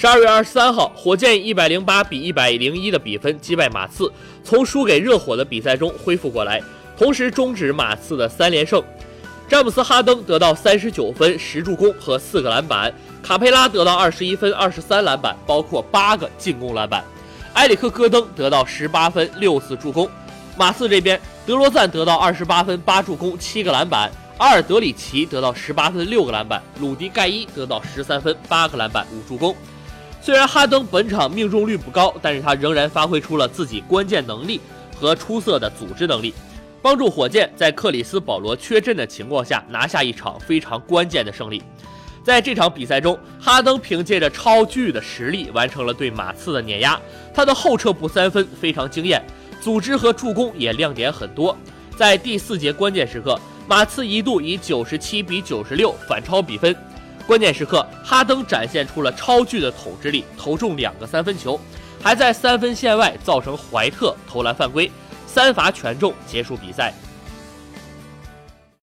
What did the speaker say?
十二月二十三号，火箭一百零八比一百零一的比分击败马刺，从输给热火的比赛中恢复过来，同时终止马刺的三连胜。詹姆斯·哈登得到三十九分、十助攻和四个篮板，卡佩拉得到二十一分、二十三篮板，包括八个进攻篮板。埃里克·戈登得到十八分、六次助攻。马刺这边，德罗赞得到二十八分、八助攻、七个篮板；阿尔德里奇得到十八分、六个篮板；鲁迪·盖伊得到十三分、八个篮板、五助攻。虽然哈登本场命中率不高，但是他仍然发挥出了自己关键能力和出色的组织能力。帮助火箭在克里斯保罗缺阵的情况下拿下一场非常关键的胜利。在这场比赛中，哈登凭借着超巨的实力完成了对马刺的碾压。他的后撤步三分非常惊艳，组织和助攻也亮点很多。在第四节关键时刻，马刺一度以九十七比九十六反超比分。关键时刻，哈登展现出了超巨的统治力，投中两个三分球，还在三分线外造成怀特投篮犯规。三罚全中，结束比赛。